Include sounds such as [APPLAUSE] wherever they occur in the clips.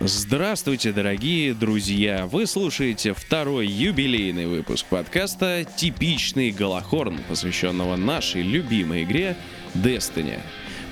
Здравствуйте, дорогие друзья! Вы слушаете второй юбилейный выпуск подкаста «Типичный Голохорн», посвященного нашей любимой игре Destiny.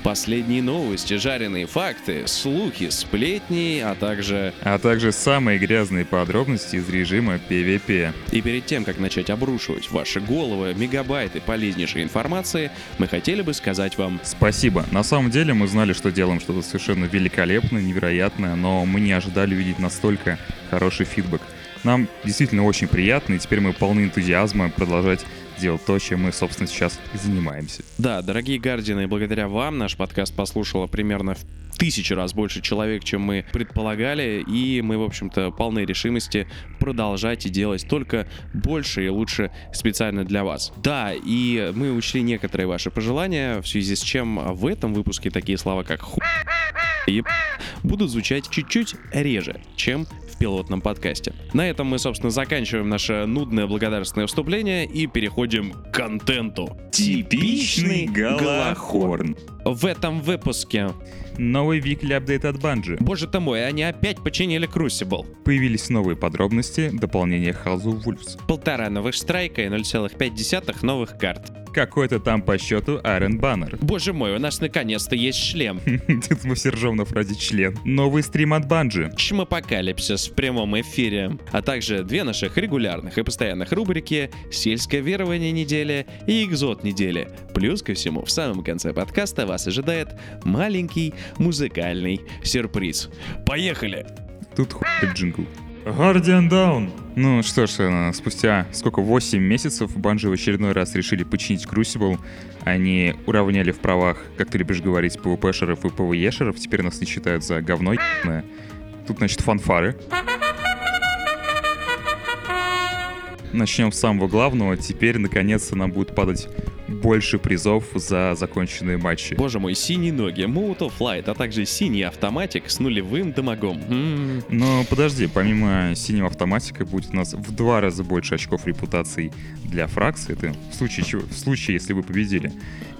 Последние новости, жареные факты, слухи, сплетни, а также... А также самые грязные подробности из режима PvP. И перед тем, как начать обрушивать ваши головы мегабайты полезнейшей информации, мы хотели бы сказать вам... Спасибо. На самом деле мы знали, что делаем что-то совершенно великолепное, невероятное, но мы не ожидали увидеть настолько хороший фидбэк. Нам действительно очень приятно, и теперь мы полны энтузиазма продолжать делать то, чем мы, собственно, сейчас и занимаемся. Да, дорогие Гардины, благодаря вам наш подкаст послушало примерно в тысячи раз больше человек, чем мы предполагали, и мы, в общем-то, полны решимости продолжать и делать только больше и лучше специально для вас. Да, и мы учли некоторые ваши пожелания, в связи с чем в этом выпуске такие слова, как ху и будут звучать чуть-чуть реже, чем пилотном подкасте. На этом мы, собственно, заканчиваем наше нудное благодарственное вступление и переходим к контенту. Типичный Галахорн. В этом выпуске Новый weekly апдейт от Bungie. Боже ты мой, они опять починили Crucible. Появились новые подробности, дополнение House of Wolves. Полтора новых страйка и 0,5 новых карт. Какой-то там по счету Iron Banner. Боже мой, у нас наконец-то есть шлем. Тут мы все ржем на фразе член. Новый стрим от Bungie. Чмопокалипсис в прямом эфире. А также две наших регулярных и постоянных рубрики «Сельское верование недели» и «Экзот недели». Плюс ко всему, в самом конце подкаста вас ожидает маленький музыкальный сюрприз. Поехали! Тут хуй джингл. Guardian Down. Ну что ж, э, спустя сколько, 8 месяцев Банжи в очередной раз решили починить Crucible. Они уравняли в правах, как ты любишь говорить, PvP-шеров и PvE-шеров. Теперь нас не считают за говно Тут, значит, фанфары. Начнем с самого главного. Теперь, наконец-то, нам будет падать больше призов за законченные матчи. Боже мой, синие ноги, of Light, а также синий автоматик с нулевым дамагом. М-м. Но подожди, помимо синего автоматика будет у нас в два раза больше очков репутации для фракции. Это в случае, чего, в случае, если вы победили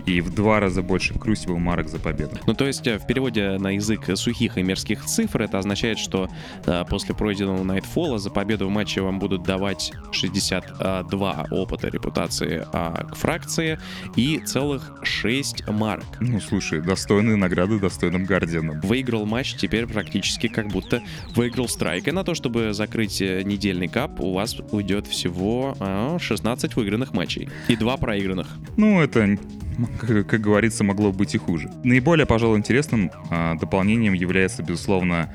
и в два раза больше Crucible марок за победу. Ну, то есть, э, в переводе на язык сухих и мерзких цифр, это означает, что а, после пройденного Nightfall за победу в матче вам будут давать 62 опыта репутации а, к фракции и целых 6 марок. Ну, слушай, достойные награды достойным Гардианом. Выиграл матч теперь практически как будто выиграл страйк. И на то, чтобы закрыть э, недельный кап, у вас уйдет всего а, 16 выигранных матчей и 2 проигранных. Ну, это как, как говорится, могло быть и хуже. Наиболее, пожалуй, интересным а, дополнением является, безусловно,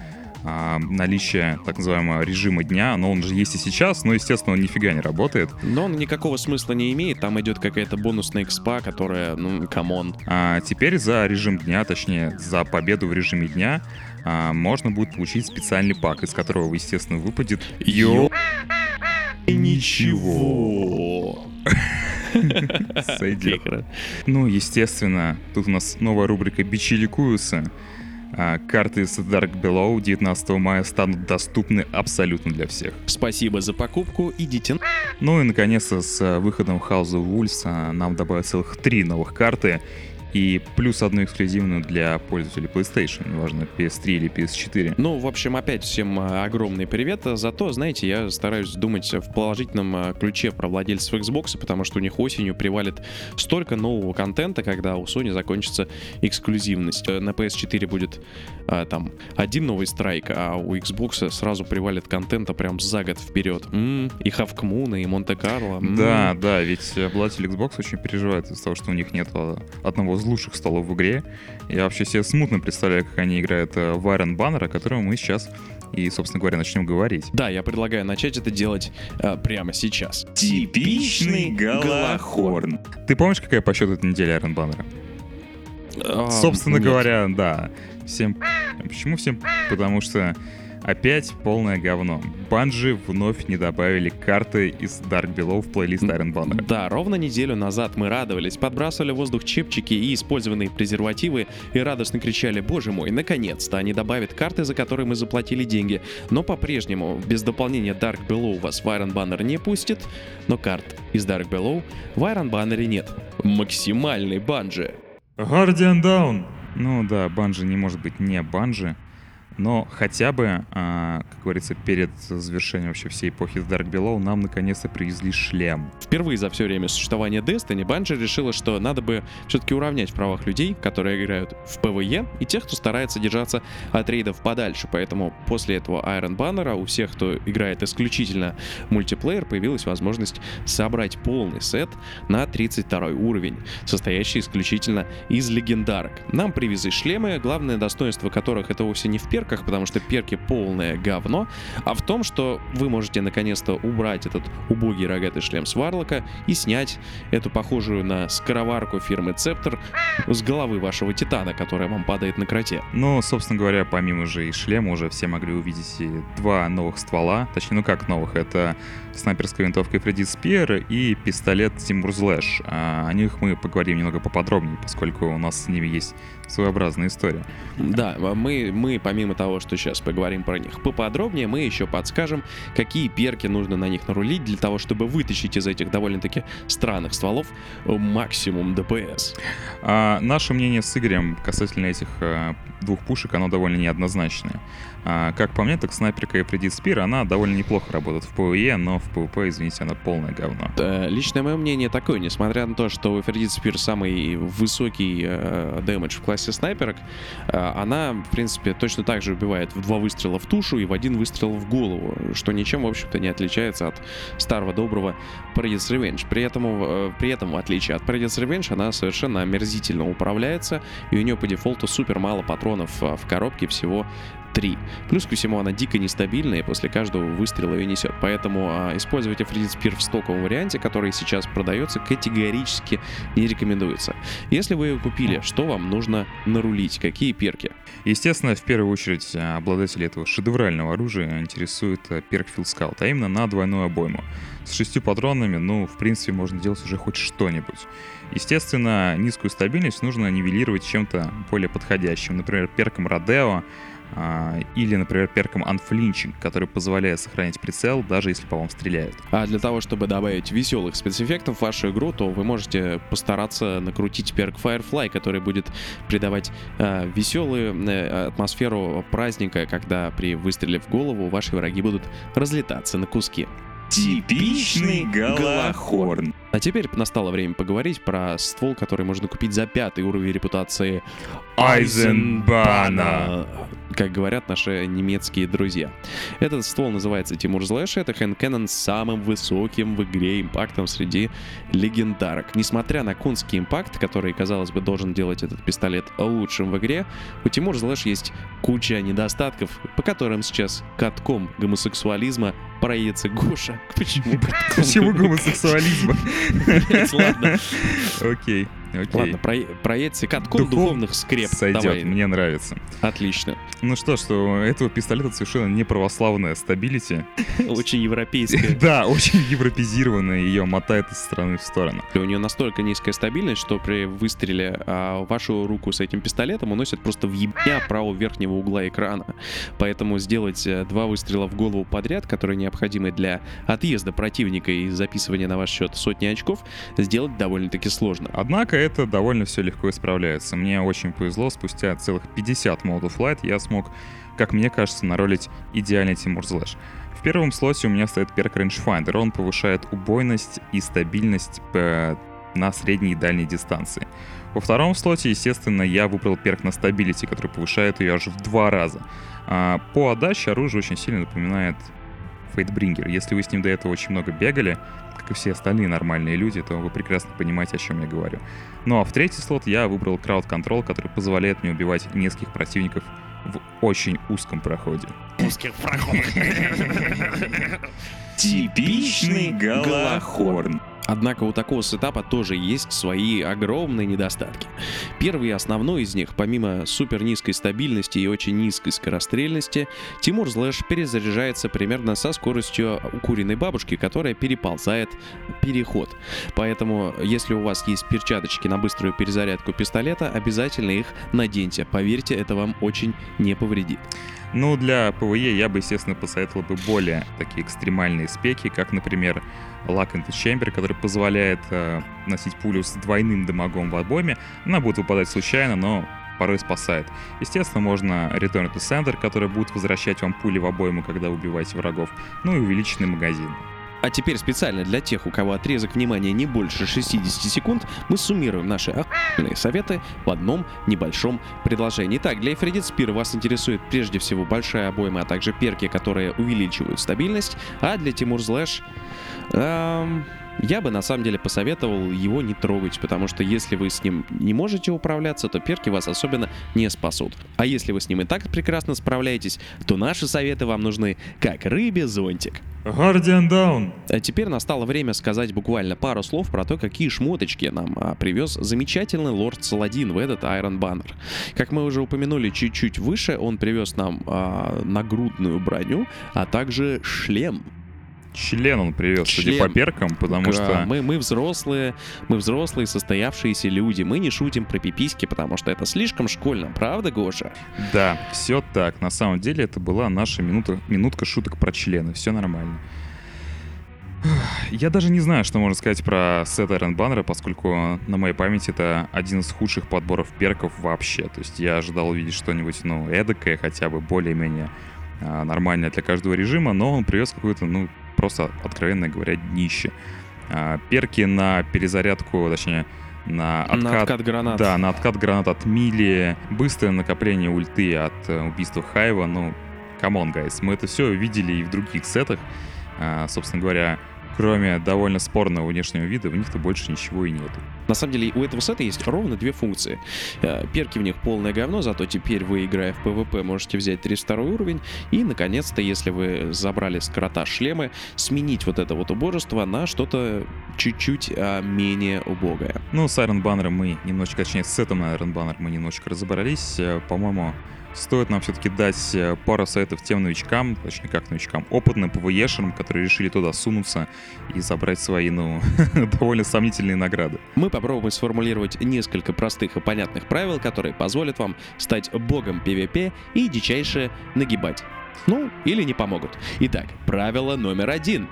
а, наличие так называемого режима дня, но он же есть и сейчас, но, естественно, он нифига не работает. Но он никакого смысла не имеет, там идет какая-то бонусная экспа, которая, ну, come on. А теперь за режим дня, точнее, за победу в режиме дня а, можно будет получить специальный пак, из которого, естественно, выпадет... Йо... Ничего. [LAUGHS] [LAUGHS] Сойдет. Ну, естественно, тут у нас новая рубрика «Бичи ликуются». А, карты с Dark Below 19 мая станут доступны абсолютно для всех. Спасибо за покупку, идите. Ну и наконец-то с выходом House of Wolves а, нам добавят целых три новых карты и плюс одну эксклюзивную для пользователей PlayStation, неважно, PS3 или PS4. Ну, в общем, опять всем а, огромный привет. Зато, знаете, я стараюсь думать в положительном а, ключе про владельцев Xbox, потому что у них осенью привалит столько нового контента, когда у Sony закончится эксклюзивность. На PS4 будет а, там один новый страйк, а у Xbox сразу привалит контента прям за год вперед. М-м, и Хавкмуна, и Монте-Карло. Да, да, ведь обладатель Xbox очень переживает из-за того, что у них нет одного из лучших столов в игре. Я вообще себе смутно представляю, как они играют э, в Iron Banner, о котором мы сейчас и, собственно говоря, начнем говорить. Да, я предлагаю начать это делать а, прямо сейчас. Типичный Галахорн. Ты помнишь, какая по счету эта неделя Iron Banner? А, Собственно нет. говоря, да. Всем... Почему всем? Потому что Опять полное говно. Банжи вновь не добавили карты из Dark Below в плейлист Iron Banner. Да, ровно неделю назад мы радовались, подбрасывали в воздух чепчики и использованные презервативы и радостно кричали «Боже мой, наконец-то они добавят карты, за которые мы заплатили деньги». Но по-прежнему без дополнения Dark Below вас в Iron Banner не пустит, но карт из Dark Below в Iron Banner нет. Максимальный банжи. Guardian Down! Ну да, банжи не может быть не банжи. Но хотя бы, а, как говорится, перед завершением вообще всей эпохи The Dark Below нам наконец-то привезли шлем. Впервые за все время существования Destiny Bungie решила, что надо бы все-таки уравнять в правах людей, которые играют в PvE, и тех, кто старается держаться от рейдов подальше. Поэтому после этого Iron Banner у всех, кто играет исключительно мультиплеер, появилась возможность собрать полный сет на 32 уровень, состоящий исключительно из легендарок. Нам привезли шлемы, главное достоинство которых это вовсе не в перках, потому что перки полное говно, а в том, что вы можете наконец-то убрать этот убогий рогатый шлем с Варлока и снять эту похожую на скороварку фирмы Цептор с головы вашего Титана, которая вам падает на кроте. Ну, собственно говоря, помимо же и шлема уже все могли увидеть и два новых ствола, точнее, ну как новых, это снайперская винтовка Фредди Спиер и пистолет Тимур Злэш. О них мы поговорим немного поподробнее, поскольку у нас с ними есть своеобразная история. Да, мы, мы помимо того, что сейчас поговорим про них поподробнее, мы еще подскажем, какие перки нужно на них нарулить для того, чтобы вытащить из этих довольно-таки странных стволов максимум ДПС. А, наше мнение с Игорем касательно этих а, двух пушек, оно довольно неоднозначное. А, как по мне, так снайперка и Предит Спир, она довольно неплохо работает в PvE, но в PvP, извините, она полное говно. Да, личное мое мнение такое, несмотря на то, что у Предит Спир самый высокий э, дэмэдж в классе снайперок, э, она, в принципе, точно так же убивает в два выстрела в тушу и в один выстрел в голову, что ничем, в общем-то, не отличается от старого доброго Predator's Revenge. При этом, э, при этом, в отличие от Predator's Revenge, она совершенно омерзительно управляется, и у нее по дефолту супер мало патронов э, в коробке, всего 3. Плюс ко всему она дико нестабильная, и после каждого выстрела ее несет. Поэтому а, использовать Афродит Спир в стоковом варианте, который сейчас продается, категорически не рекомендуется. Если вы ее купили, что вам нужно нарулить? Какие перки? Естественно, в первую очередь а, обладатели этого шедеврального оружия интересует а, перк Scout, а именно на двойную обойму. С шестью патронами, ну, в принципе, можно делать уже хоть что-нибудь. Естественно, низкую стабильность нужно нивелировать чем-то более подходящим, например, перком Родео, или, например, перком Unflinching, который позволяет сохранить прицел, даже если по вам стреляют. А для того, чтобы добавить веселых спецэффектов в вашу игру, то вы можете постараться накрутить перк Firefly, который будет придавать э, веселую э, атмосферу праздника, когда при выстреле в голову ваши враги будут разлетаться на куски. Типичный голохорн. А теперь настало время поговорить про ствол, который можно купить за пятый уровень репутации Айзенбана как говорят наши немецкие друзья. Этот ствол называется Тимур Злэш, это хэндкэннон с самым высоким в игре импактом среди легендарок. Несмотря на конский импакт, который, казалось бы, должен делать этот пистолет лучшим в игре, у Тимур Злэш есть куча недостатков, по которым сейчас катком гомосексуализма проедется Гоша. [LAUGHS] Почему? Почему гомосексуализма? [LAUGHS] Ладно. Окей. Окей. Ладно, про, проедься катком Духов... духовных скреп. Сойдет, Давай. мне нравится. Отлично. Ну что, что этого пистолета совершенно не православная стабилити. [LAUGHS] Очень европейская. [LAUGHS] Да, очень европезированная, ее мотает из стороны в сторону. У нее настолько низкая стабильность, что при выстреле а, вашу руку с этим пистолетом уносит просто в ебня правого верхнего угла экрана. Поэтому сделать э, два выстрела в голову подряд, которые необходимы для отъезда противника и записывания на ваш счет сотни очков, сделать довольно-таки сложно. Однако это довольно все легко исправляется. Мне очень повезло, спустя целых 50 модов Light я смог, как мне кажется, наролить идеальный Тимур Злэш. В первом слоте у меня стоит перк Rangefinder, он повышает убойность и стабильность на средней и дальней дистанции. Во втором слоте, естественно, я выбрал перк на стабилити, который повышает ее аж в два раза. А по отдаче оружие очень сильно напоминает Фейтбрингер. Если вы с ним до этого очень много бегали, как и все остальные нормальные люди, то вы прекрасно понимаете, о чем я говорю. Ну а в третий слот я выбрал Crowd Control, который позволяет мне убивать нескольких противников в очень узком проходе. Узких проходах. Типичный голохорн. Однако у такого сетапа тоже есть свои огромные недостатки. Первый и основной из них, помимо супер низкой стабильности и очень низкой скорострельности, Timur's Lash перезаряжается примерно со скоростью укуренной бабушки, которая переползает переход. Поэтому, если у вас есть перчаточки на быструю перезарядку пистолета, обязательно их наденьте. Поверьте, это вам очень не повредит. Ну, для PvE я бы, естественно, посоветовал бы более такие экстремальные спеки, как, например, Lock into Chamber, который позволяет э, носить пулю с двойным дамагом в обойме. Она будет выпадать случайно, но порой спасает. Естественно, можно Return to Sender, который будет возвращать вам пули в обойму, когда убиваете врагов, ну и увеличенный магазин. А теперь специально для тех, у кого отрезок внимания не больше 60 секунд, мы суммируем наши охуенные советы в одном небольшом предложении. Итак, для Эфредит Спир вас интересует прежде всего большая обойма, а также перки, которые увеличивают стабильность, а для Тимур Злэш... Эм, я бы на самом деле посоветовал его не трогать, потому что если вы с ним не можете управляться, то перки вас особенно не спасут. А если вы с ним и так прекрасно справляетесь, то наши советы вам нужны как рыбе зонтик. Guardian Down. А теперь настало время сказать буквально пару слов про то, какие шмоточки нам а, привез замечательный лорд Саладин в этот Iron Banner. Как мы уже упомянули чуть-чуть выше, он привез нам а, нагрудную броню, а также шлем член он привез, член. судя по перкам, потому да, что... Мы, мы взрослые, мы взрослые состоявшиеся люди, мы не шутим про пиписьки, потому что это слишком школьно, правда, Гоша? Да, все так. На самом деле это была наша минута, минутка шуток про члены, все нормально. Я даже не знаю, что можно сказать про сет Айрон Баннера, поскольку на моей памяти это один из худших подборов перков вообще. То есть я ожидал увидеть что-нибудь, ну, эдакое, хотя бы более-менее а, нормальное для каждого режима, но он привез какую-то, ну, просто, откровенно говоря, днище. А, перки на перезарядку, точнее, на откат, на откат гранат. Да, на откат гранат от melee, быстрое накопление ульты от э, убийства Hive а, ну, come on, guys, мы это все видели и в других сетах. А, собственно говоря, кроме довольно спорного внешнего вида, в них-то больше ничего и нету. На самом деле у этого сета есть ровно две функции. Э, перки в них полное говно, зато теперь вы, играя в PvP, можете взять 32 уровень и, наконец-то, если вы забрали с крота шлемы, сменить вот это вот убожество на что-то чуть-чуть а, менее убогое. Ну, с Iron Banner мы немножечко, точнее, с сетом Iron Banner мы немножечко разобрались. Э, по-моему, стоит нам все-таки дать э, пару советов тем новичкам, точнее как новичкам, опытным ПВЕшерам, которые решили туда сунуться и забрать свои, ну, [LAUGHS] довольно сомнительные награды. Мы попробуем сформулировать несколько простых и понятных правил, которые позволят вам стать богом PvP и дичайше нагибать. Ну, или не помогут. Итак, правило номер один.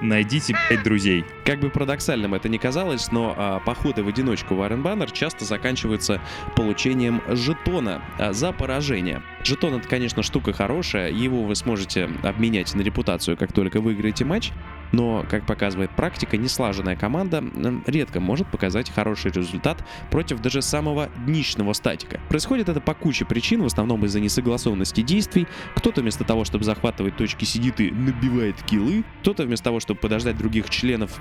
Найдите пять друзей. Как бы парадоксальным это ни казалось, но а, походы в одиночку в Iron Banner часто заканчиваются получением жетона а, за поражение. Жетон это, конечно, штука хорошая, его вы сможете обменять на репутацию, как только выиграете матч, но, как показывает практика, неслаженная команда редко может показать хороший результат против даже самого днищного статика. Происходит это по куче причин, в основном из-за несогласованности действий. Кто-то вместо того, чтобы захватывать точки, сидит и набивает килы. Кто-то вместо того, чтобы подождать других членов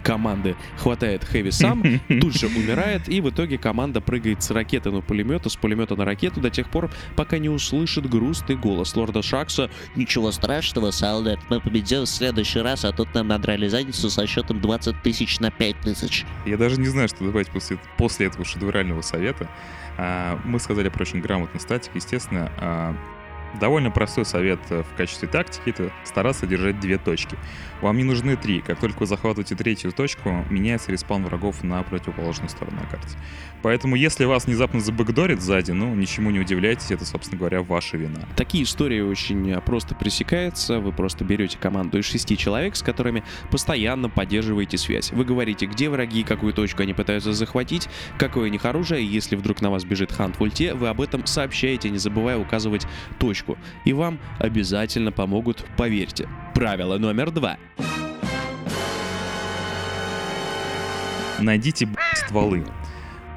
команды хватает Хэви сам, [LAUGHS] тут же умирает, и в итоге команда прыгает с ракеты на пулемету, с пулемета на ракету до тех пор, пока не услышит грустный голос лорда Шакса «Ничего страшного, солдат, мы победим в следующий раз, а тут нам надрали задницу со счетом 20 тысяч на 5 тысяч». Я даже не знаю, что добавить после, после этого шедеврального совета. А, мы сказали про очень грамотный статик, естественно, а, Довольно простой совет в качестве тактики — это стараться держать две точки. Вам не нужны три. Как только вы захватываете третью точку, меняется респаун врагов на противоположную сторону на карте. Поэтому, если вас внезапно забэкдорит сзади, ну, ничему не удивляйтесь, это, собственно говоря, ваша вина. Такие истории очень э, просто пресекаются. Вы просто берете команду из шести человек, с которыми постоянно поддерживаете связь. Вы говорите, где враги, какую точку они пытаются захватить, какое у них оружие. Если вдруг на вас бежит хант в ульте, вы об этом сообщаете, не забывая указывать точку. И вам обязательно помогут, поверьте. Правило номер два. Найдите стволы.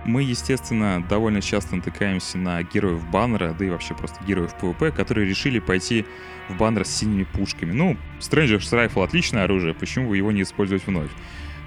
Мы, естественно, довольно часто натыкаемся на героев баннера, да и вообще просто героев PvP, которые решили пойти в баннер с синими пушками. Ну, Stranger's Rifle отличное оружие, почему бы его не использовать вновь?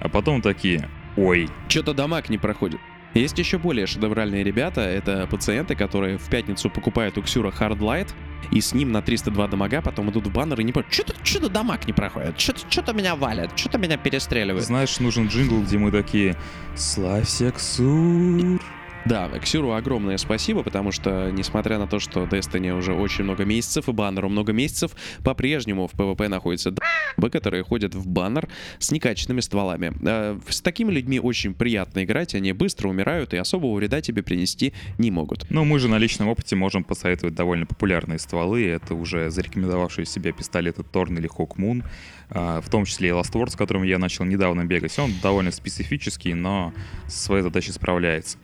А потом такие, ой. Что-то дамаг не проходит. Есть еще более шедевральные ребята, это пациенты, которые в пятницу покупают у Ксюра Hardlight, и с ним на 302 дамага потом идут в баннер и не понимают, что-то что дамаг не проходит, что-то меня валят, что-то меня перестреливает. Знаешь, нужен джингл, где мы такие «Славься, Ксур!» Да, Ксюру огромное спасибо, потому что, несмотря на то, что Destiny уже очень много месяцев и баннеру много месяцев, по-прежнему в PvP находятся д***бы, которые ходят в баннер с некачественными стволами. Э, С такими людьми очень приятно играть, они быстро умирают и особого вреда тебе принести не могут. Ну, мы же на личном опыте можем посоветовать довольно популярные стволы. Это уже зарекомендовавшие себя пистолеты Торн или Hawkmoon, а, в том числе и Last Word, с которым я начал недавно бегать. Он довольно специфический, но со своей задачей справляется.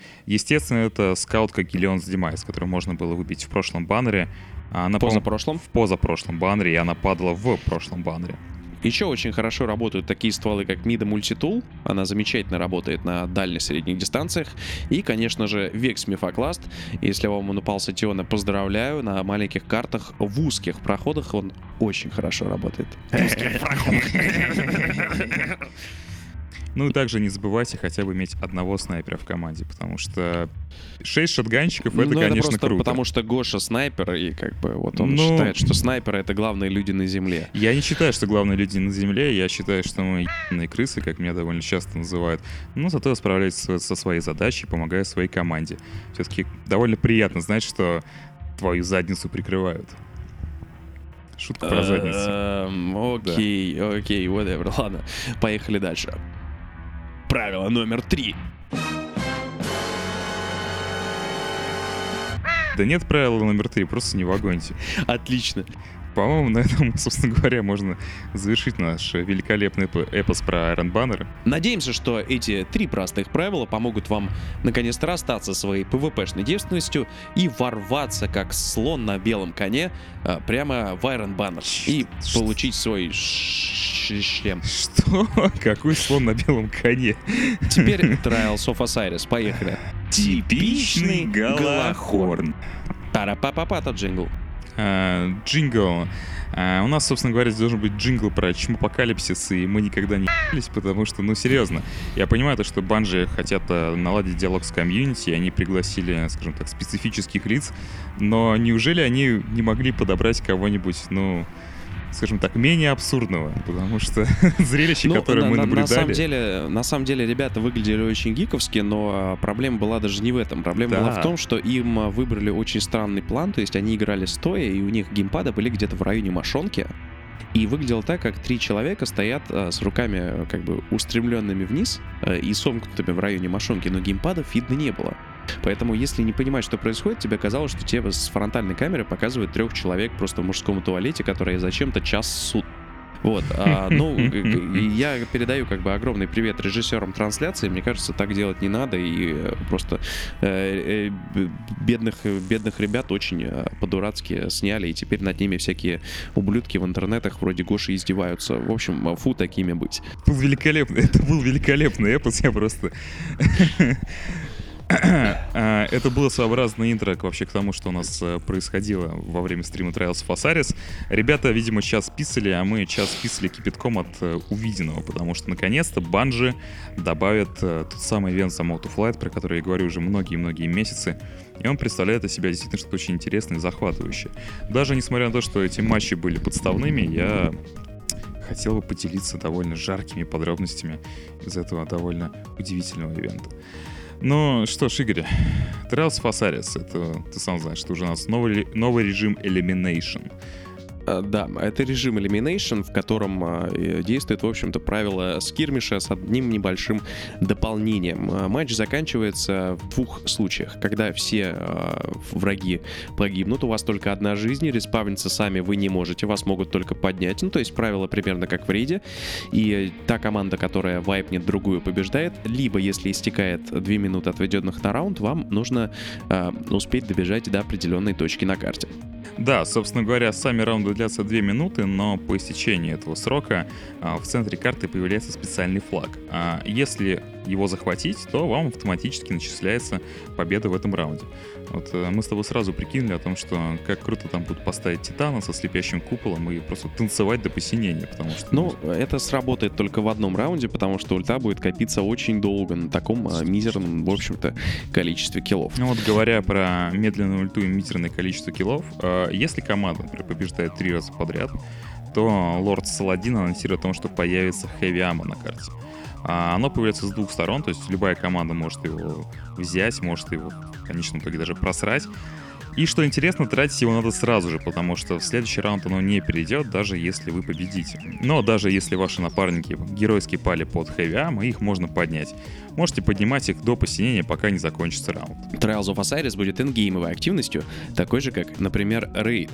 Естественно, это скаутка Gillion's Demise, которую можно было выбить в прошлом баннере. А Она, Позапрошлом. в позапрошлом баннере, и она падала в прошлом баннере. Еще очень хорошо работают такие стволы, как Mida Мультитул. Она замечательно работает на дальних средних дистанциях. И, конечно же, Vex Mephoklast. Если вам он упался Тиона, поздравляю. На маленьких картах в узких проходах он очень хорошо работает. Ну и также не забывайте хотя бы иметь одного снайпера в команде, потому что 6 шотганщиков это, Ну, конечно, просто круто. потому что Гоша снайпер, и как бы вот он Ну- считает, что снайперы — это главные люди на Земле. Я не считаю, что главные люди на Земле, я считаю, что мы ебаные крысы, как меня довольно часто называют, но зато справляюсь со, своей задачей, помогаю своей команде. Все-таки довольно приятно знать, что твою задницу прикрывают. Шутка про задницу. Эм, Окей, окей, whatever. Ладно, поехали дальше. Правило номер три. Да нет правила номер три, просто не вагоньте. Отлично. По-моему, на этом, [LAUGHS] собственно говоря, можно завершить наш великолепный эпо- эпос про Iron Banner. Надеемся, что эти три простых правила помогут вам наконец-то расстаться своей PvP-шной девственностью и ворваться как слон на белом коне а, прямо в Iron Banner и получить свой шлем. Что? [LAUGHS] Какой слон на белом коне? [LAUGHS] Теперь Trials of Osiris. Поехали. Типичный Галахорн. Пара-па-па-па, тот джингл. А, Джингл. А, У нас, собственно говоря, здесь должен быть джингл про чмопокалипсис, и мы никогда не ебались, потому что, ну, серьезно. Я понимаю то, что Bungie хотят а, наладить диалог с комьюнити, они пригласили, скажем так, специфических лиц, но неужели они не могли подобрать кого-нибудь, ну, скажем так, менее абсурдного? Потому что [LAUGHS] зрелище, Ну, которое на, мы на- на самом наблюдали... деле, на самом деле, ребята выглядели очень гиковски, но а, проблема была даже не в этом. Проблема была Да. в том, что им а, выбрали очень странный план, то есть они играли стоя, и у них геймпады были где-то в районе мошонки. И выглядело так, как три человека стоят а, с руками как бы устремленными вниз а, и сомкнутыми в районе мошонки, но геймпадов видно не было. Поэтому, если не понимать, что происходит, тебе казалось, что тебе с фронтальной камеры показывают трех человек просто в мужском туалете, которые зачем-то час суд. Вот, а, [LAUGHS] ну, я передаю как бы огромный привет режиссерам трансляции. Мне кажется, так делать не надо, и э, просто э, э, бедных, бедных ребят очень э, по-дурацки сняли, и теперь над ними всякие ублюдки в интернетах вроде Гоши издеваются. В общем, э, фу такими быть. был великолепный, [LAUGHS] это был великолепный эпос, я просто... [LAUGHS] А, Это было своеобразное интро вообще к тому, что у нас э, происходило во время стрима Trials of Osiris. Ребята, видимо, час писали, а мы час писали кипятком от э, увиденного, потому что наконец-то Банжи добавят э, тот самый ивент за Mode to Flight, про который я говорю уже многие-многие месяцы. И он представляет из себя действительно что-то очень интересное и захватывающее. Даже несмотря на то, что эти матчи были подставными, я хотел бы поделиться довольно жаркими подробностями из этого довольно удивительного ивента. Ну что ж, Игорь, of Osiris, это ты сам знаешь, что уже у нас новый, новый режим Elimination. Э, Да, это режим Elimination, в котором э, действует, в общем-то, правило скирмиша с одним небольшим дополнением. А, Матч заканчивается в двух случаях. Когда все враги погибнут, у вас только одна жизнь, респавниться сами вы не можете, вас могут только поднять. Ну, то есть правило примерно как в рейде. И та команда, которая вайпнет другую, побеждает. Либо, если истекает 2 минуты отведенных на раунд, вам нужно успеть добежать до определенной точки на карте. Да, собственно говоря, сами раунды длятся 2 минуты, но по истечении этого срока а, в центре карты появляется специальный флаг. А если его захватить, то вам автоматически начисляется победа в этом раунде. Вот э, мы с тобой сразу прикинули о том, что как круто там будут поставить Титана со слепящим куполом и просто танцевать до посинения, потому что... Ну, это сработает только в одном раунде, потому что ульта будет копиться очень долго на таком а, мизерном, в общем-то, количестве киллов. Ну вот говоря про медленную ульту и мизерное количество киллов, э, если команда, например, побеждает три раза подряд, то Лорд Саладин анонсирует о том, что появится Heavy Ammo на карте. А оно появляется с двух сторон, то есть любая команда может его взять, может его в конечном итоге даже просрать. И что интересно, тратить его надо сразу же, потому что в следующий раунд оно не перейдет, даже если вы победите. Но даже если ваши напарники геройски пали под хэви их можно поднять. Можете поднимать их до посинения, пока не закончится раунд. Trials of Osiris будет ингеймовой активностью, такой же, как, например, Raid,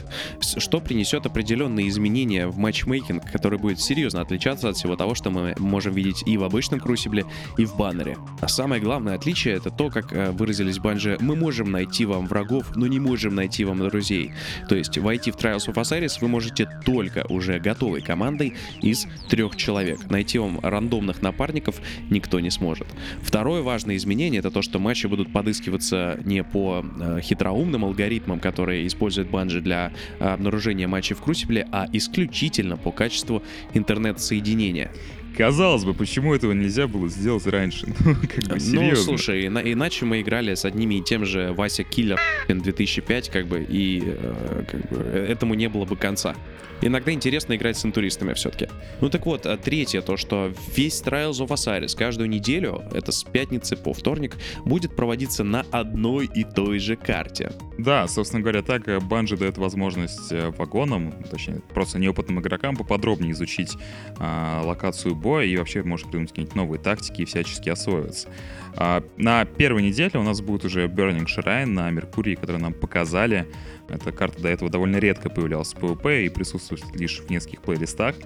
что принесет определенные изменения в матчмейкинг, который будет серьезно отличаться от всего того, что мы можем видеть и в обычном Крусибле, и в баннере. А самое главное отличие — это то, как э, выразились банжи, мы можем найти вам врагов, но не можем найти вам друзей. То есть войти в Trials of Osiris вы можете только уже готовой командой из трех человек. Найти вам рандомных напарников никто не сможет. Второе важное изменение это то, что матчи будут подыскиваться не по э, хитроумным алгоритмам, которые использует Банжи для э, обнаружения матчей в Крусибле, а исключительно по качеству интернет-соединения. Казалось бы, почему этого нельзя было сделать раньше? [LAUGHS] Ну, как бы серьезно. Ну, слушай, ина- иначе мы играли с одними и тем же Вася Киллер 2005, как бы, и э, как бы, э, этому не было бы конца. Иногда интересно играть с интуристами все-таки. Ну так вот, а третье, то, что весь Trials of Osiris каждую неделю, это с пятницы по вторник, будет проводиться на одной и той же карте. Да, собственно говоря, так Банжи дает возможность э, вагонам, точнее, просто неопытным игрокам поподробнее изучить а, локацию боя и вообще может придумать какие-нибудь новые тактики и всячески освоиться. А, на первой неделе у нас будет уже Burning Shrine на Меркурии, который нам показали. Эта карта до этого довольно редко появлялась в PvP и присутствует лишь в нескольких плейлистах.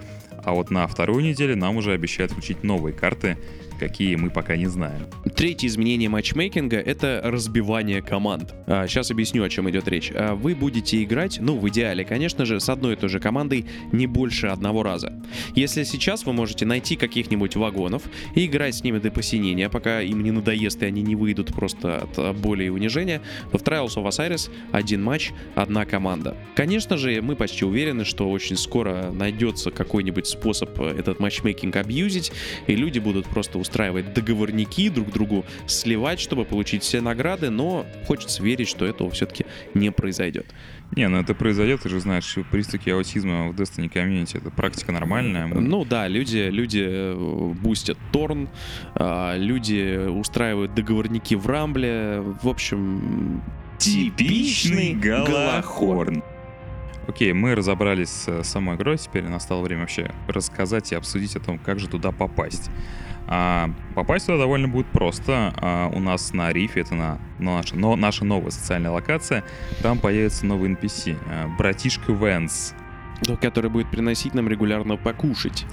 А вот на вторую неделю нам уже обещают включить новые карты, какие мы пока не знаем. Третье изменение матчмейкинга — это разбивание команд. А, сейчас объясню, о чем идет речь. А, вы будете играть, ну, в идеале, конечно же, с одной и той же командой не больше одного раза. Если сейчас вы можете найти каких-нибудь вагонов и играть с ними до посинения, пока им не надоест и они не выйдут просто от боли и унижения, то в Trials of Osiris один матч, одна команда. Конечно же, мы почти уверены, что очень скоро найдется какой-нибудь способ этот матчмейкинг абьюзить, и люди будут просто устраивать договорники, друг другу сливать, чтобы получить все награды, но хочется верить, что этого все-таки не произойдет. Не, ну это произойдет, ты же знаешь, приступки аутизма в Destiny комьюнити, это практика нормальная. Ну да, люди, люди э, бустят Торн, а, люди устраивают договорники в Рамбле, в общем... Типичный Галахорн. Окей, мы разобрались с самой игрой, теперь настало время вообще рассказать и обсудить о том, как же туда попасть. А, попасть туда довольно будет просто. А, у нас на рифе, это на, на наша, но, наша новая социальная локация, там появится новый NPC, а, братишка Венс. Который будет приносить нам регулярно покушать.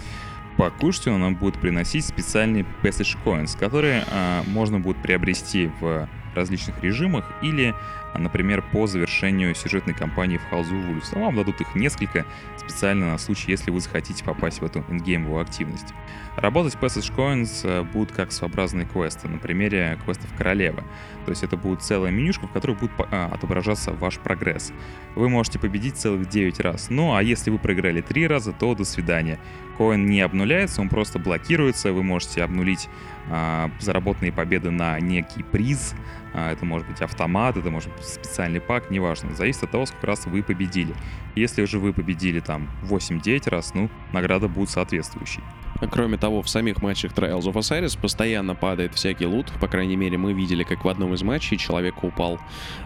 Покушать он нам будет приносить специальные Passage Coins, которые а, можно будет приобрести в различных режимах или, например, по завершению сюжетной кампании в House of. Вам дадут их несколько специально на случай, если вы захотите попасть в эту ингеймовую активность. Работать Passage Coins э, будут как своеобразные квесты, на примере квестов Королевы. То есть это будет целая менюшка, в которой будет а, отображаться ваш прогресс. Вы можете победить целых 9 раз. Ну а если вы проиграли 3 раза, то до свидания. Коин не обнуляется, он просто блокируется. Вы можете обнулить а, заработанные победы на некий приз. А, это может быть автомат, это может быть специальный пак, неважно. Зависит от того, сколько раз вы победили. Если же вы победили там 8-9 раз, ну, награда будет соответствующей. Кроме того, в самих матчах Trials of Osiris постоянно падает всякий лут. По крайней мере, мы видели, как в одном из матчей человеку упал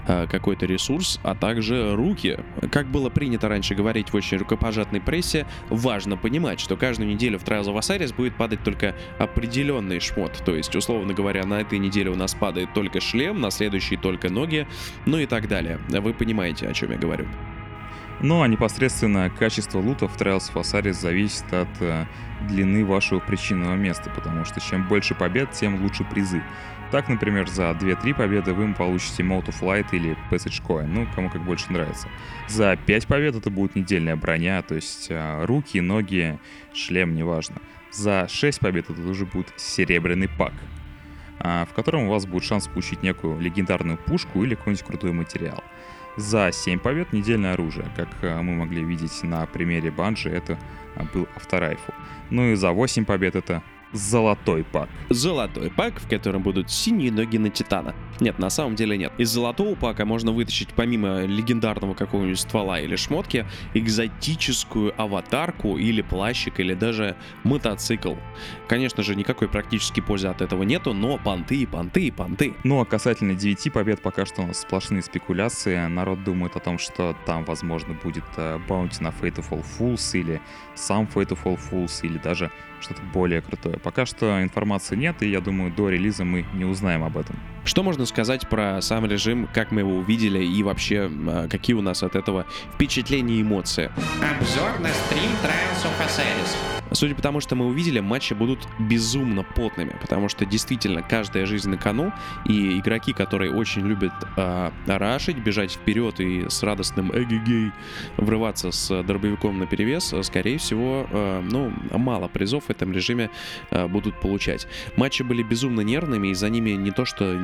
э, какой-то ресурс, а также руки. Как было принято раньше говорить в очень рукопожатной прессе, важно понимать, что каждую неделю в Trials of Osiris будет падать только определенный шмот. То есть, условно говоря, на этой неделе у нас падает только шлем, на следующей только ноги, ну и так далее. Вы понимаете, о чем я говорю. Ну а непосредственно качество лута в Trials of Osiris зависит от э, длины вашего причинного места, потому что чем больше побед, тем лучше призы. Так, например, за 2-3 победы вы получите Mode of Light или Passage Coin, ну, кому как больше нравится. За 5 побед это будет недельная броня, то есть э, руки, ноги, шлем, неважно. За 6 побед это уже будет серебряный пак, э, в котором у вас будет шанс получить некую легендарную пушку или какой-нибудь крутой материал. За 7 побед недельное оружие. Как э, мы могли видеть на примере Банжи, это э, был авторайфл. Ну и за 8 побед это золотой пак. Золотой пак, в котором будут синие ноги на Титана. Нет, на самом деле нет. Из золотого пака можно вытащить помимо легендарного какого-нибудь ствола или шмотки, экзотическую аватарку или плащик, или даже мотоцикл. Конечно же, никакой практической пользы от этого нету, но понты и понты и понты. Ну а касательно 9 побед, пока что у нас сплошные спекуляции. Народ думает о том, что там, возможно, будет баунти на Fateful Fools или сам Fateful Fools или даже что-то более крутое. Пока что информации нет, и я думаю, до релиза мы не узнаем об этом. Что можно сказать про сам режим, как мы его увидели и вообще а, какие у нас от этого впечатления и эмоции? Обзор на стрим Trials of Osiris. Судя по тому, что мы увидели, матчи будут безумно потными, потому что действительно каждая жизнь на кону, и игроки, которые очень любят э, рашить, бежать вперед и с радостным эгегей врываться с дробовиком на перевес, скорее всего, э, ну, мало призов в этом режиме э, будут получать. Матчи были безумно нервными, и за ними не то, что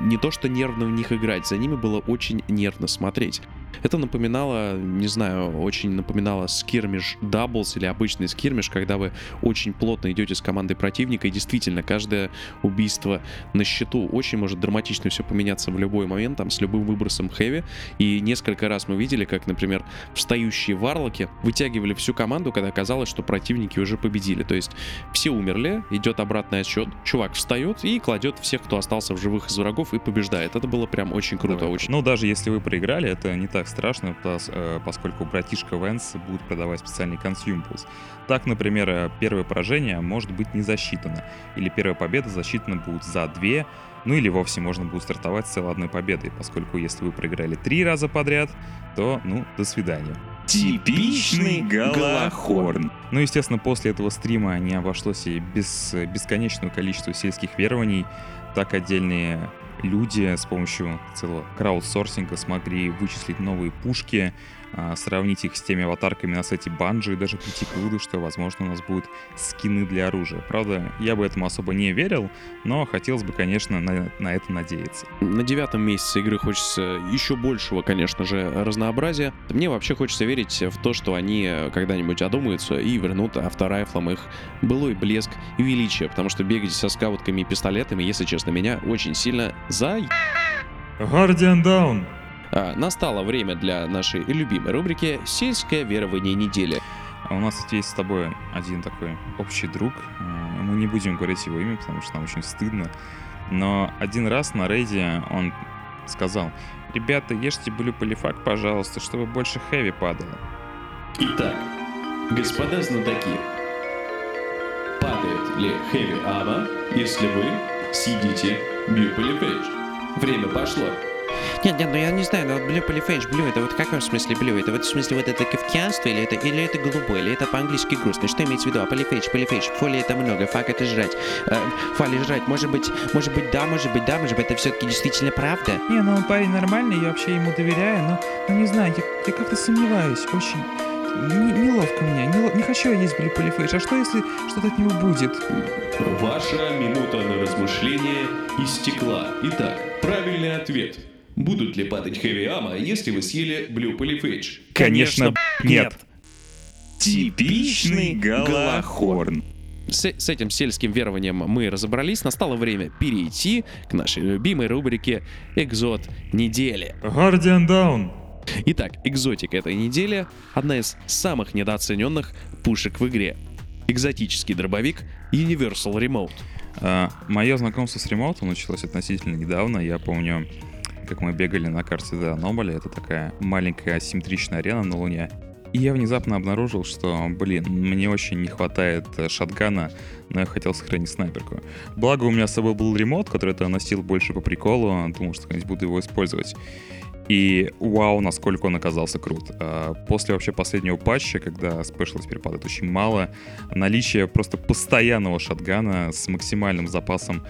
не то, что нервно в них играть, за ними было очень нервно смотреть. Это напоминало, не знаю, очень напоминало skirmish doubles или обычный skirmish, когда вы очень плотно идете с командой противника, и действительно, каждое убийство на счету очень может драматично все поменяться в любой момент, там, с любым выбросом heavy, и несколько раз мы видели, как, например, встающие варлоки вытягивали всю команду, когда казалось, что противники уже победили, то есть все умерли, идет обратный отсчет, чувак встает и кладет всех, кто остался в живых из врагов и побеждает. Это было прям очень круто, Давай. очень. Ну, даже если вы проиграли, это не так страшно, э, поскольку братишка Венс будет продавать специальный consumables. Так, например, э, первое поражение может быть не засчитано, или первая победа засчитана будет за две, ну или вовсе можно будет стартовать с целой одной победой, поскольку если вы проиграли три раза подряд, то, ну, до свидания. Типичный Галахорн. Ну, естественно, после этого стрима не обошлось и без бесконечного количества сельских верований, так отдельные люди с помощью целого краудсорсинга смогли вычислить новые пушки, сравнить их с теми аватарками на сайте Банжи и даже прийти к выводу, что, возможно, у нас будут скины для оружия. Правда, я бы этому особо не верил, но хотелось бы, конечно, на, на это надеяться. На девятом месяце игры хочется еще большего, конечно же, разнообразия. Мне вообще хочется верить в то, что они когда-нибудь одумаются и вернут авторайфлам их былой блеск и величие, потому что бегать со скаутками и пистолетами, если честно, меня очень сильно за... Guardian Down! А, настало время для нашей любимой рубрики «Сельское верование недели». А у нас есть с тобой один такой общий друг. Э, мы не будем говорить его имя, потому что нам очень стыдно. Но один раз на рейде он сказал, «Ребята, ешьте блю полифак, пожалуйста, чтобы больше хэви падало». Итак, господа знатоки, падает ли хэви ама, если вы съедите блю полифейдж? Время пошло. Нет, нет, ну я не знаю, но Blue Polyphage Blue, это вот в каком смысле Blue? Это вот в смысле вот это кавказство, или это, или это голубой, или это по-английски грустно? Что имеется в виду? А Polyphage, Polyphage, фоли это много, фак это жрать. Э, фоли жрать, может быть, может быть да, может быть да, может быть это все-таки действительно правда? Не, ну он парень нормальный, я вообще ему доверяю, но, ну не знаю, я, я как-то сомневаюсь, очень... Не, неловко мне, не, не хочу я есть Blue Polyphage, а что если что-то от него будет? Ваша минута на размышление истекла. Итак, правильный ответ – Будут ли падать хэви ама, если вы съели Blue Polyphage? Конечно, нет. Типичный Галахорн. С, с этим сельским верованием мы разобрались. Настало время перейти к нашей любимой рубрике «Экзот недели». Guardian Down. Итак, экзотика этой недели — одна из самых недооцененных пушек в игре. Экзотический дробовик Universal Remote. А, мое знакомство с ремоутом началось относительно недавно. Я помню, как мы бегали на карте The Anomaly. Это такая маленькая асимметричная арена на Луне. И я внезапно обнаружил, что, блин, мне очень не хватает э, шатгана, но я хотел сохранить снайперку. Благо у меня с собой был ремонт, который я носил больше по приколу, думал, что когда-нибудь буду его использовать. И вау, насколько он оказался крут. А, после вообще последнего патча, когда спешл теперь падает очень мало, наличие просто постоянного шатгана с максимальным запасом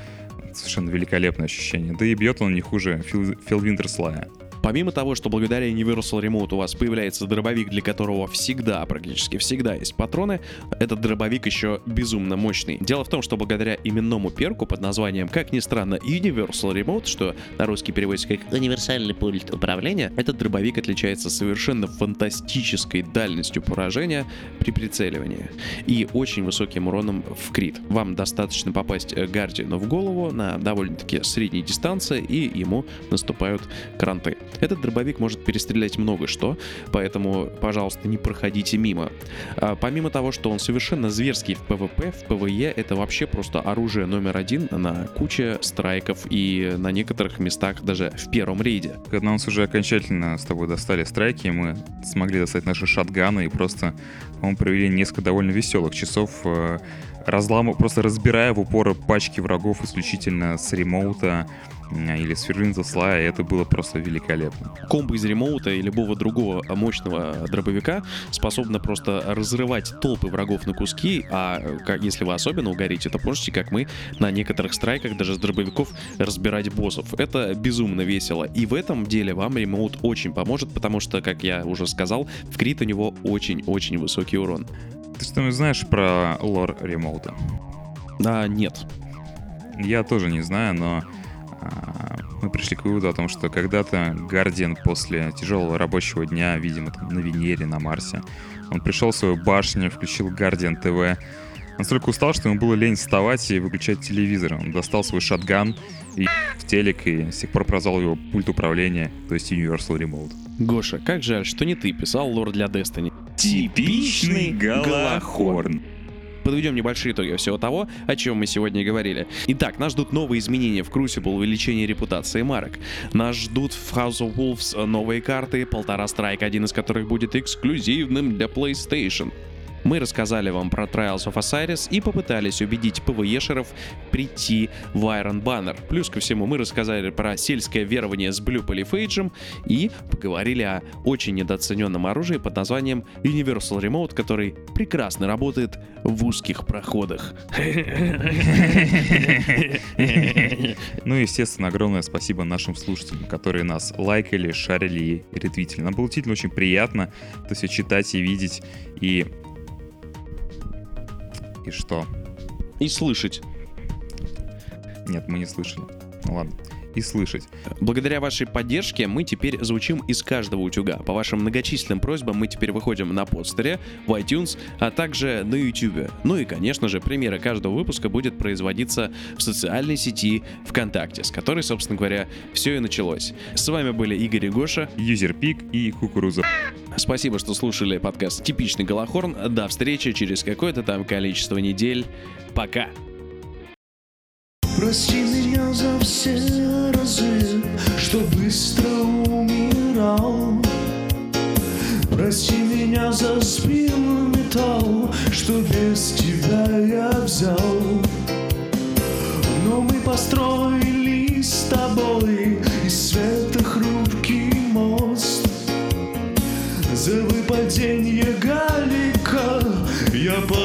совершенно великолепное ощущение. Да и бьет он не хуже Фил, Фил Винтерслая. Помимо того, что благодаря Universal Remote у вас появляется дробовик, для которого всегда, практически всегда есть патроны, этот дробовик еще безумно мощный. Дело в том, что благодаря именному перку под названием, как ни странно, Universal Remote, что на русский переводится как универсальный пульт управления, этот дробовик отличается совершенно фантастической дальностью поражения при прицеливании и очень высоким уроном в крит. Вам достаточно попасть Гардиану в голову на довольно-таки средней дистанции, и ему наступают кранты. Этот дробовик может перестрелять много что, поэтому, пожалуйста, не проходите мимо. А, помимо того, что он совершенно зверский в ПВП, в ПВЕ это вообще просто оружие номер один на куче страйков и на некоторых местах даже в первом рейде. Когда нас уже окончательно с тобой достали страйки, мы смогли достать наши shotgun'ы и просто, мы провели несколько довольно веселых часов э, разламывая, просто разбирая в упор пачки врагов исключительно с remote'а или с фервинта слая, это было просто великолепно. Комбо из ремоута и любого другого мощного дробовика способна просто разрывать толпы врагов на куски, а как, если вы особенно угорите, то можете, как мы, на некоторых страйках даже с дробовиков разбирать боссов. Это безумно весело. И в этом деле вам ремоут очень поможет, потому что, как я уже сказал, в крит у него очень-очень высокий урон. Ты что-нибудь знаешь про лор ремоута? А, нет. Я тоже не знаю, но мы пришли к выводу о том, что когда-то Гардиан после тяжелого рабочего дня, видимо, там, на Венере, на Марсе, он пришел в свою башню, включил Гардиан ТВ, настолько устал, что ему было лень вставать и выключать телевизор. Он достал свой шатган и в телек, и с тех пор прозвал его пульт управления, то есть Universal Remote. Гоша, как жаль, что не ты писал лор для Destiny. Типичный Галахорн. Подведем небольшие итоги всего того, о чем мы сегодня говорили. Итак, нас ждут новые изменения в Crucible, увеличение репутации марок. Нас ждут в House of Wolves новые карты, полтора страйка, один из которых будет эксклюзивным для PlayStation. Мы рассказали вам про Trials of Osiris и попытались убедить ПВЕшеров прийти в Iron Banner. Плюс ко всему мы рассказали про сельское верование с Blue Polyphage и поговорили о очень недооцененном оружии под названием Universal Remote, который прекрасно работает в узких проходах. Ну и, естественно, огромное спасибо нашим слушателям, которые нас лайкали, шарили и ретвитили. Нам было действительно очень приятно это все читать и видеть. И и что? И слышать. Нет, мы не слышали. Ну ладно и слышать. Благодаря вашей поддержке мы теперь звучим из каждого утюга. По вашим многочисленным просьбам мы теперь выходим на подстере, в iTunes, а также на YouTube. Ну и, конечно же, премьера каждого выпуска будет производиться в социальной сети ВКонтакте, с которой, собственно говоря, все и началось. С вами были Игорь и Гоша, Юзерпик и Кукуруза. Спасибо, что слушали подкаст «Типичный Голохорн». До встречи через какое-то там количество недель. Пока! Прости меня за все разы, что быстро умирал. Прости меня за спину металл, что без тебя я взял. Но мы построили с тобой из света хрупкий мост. За выпадение галика я поднимаю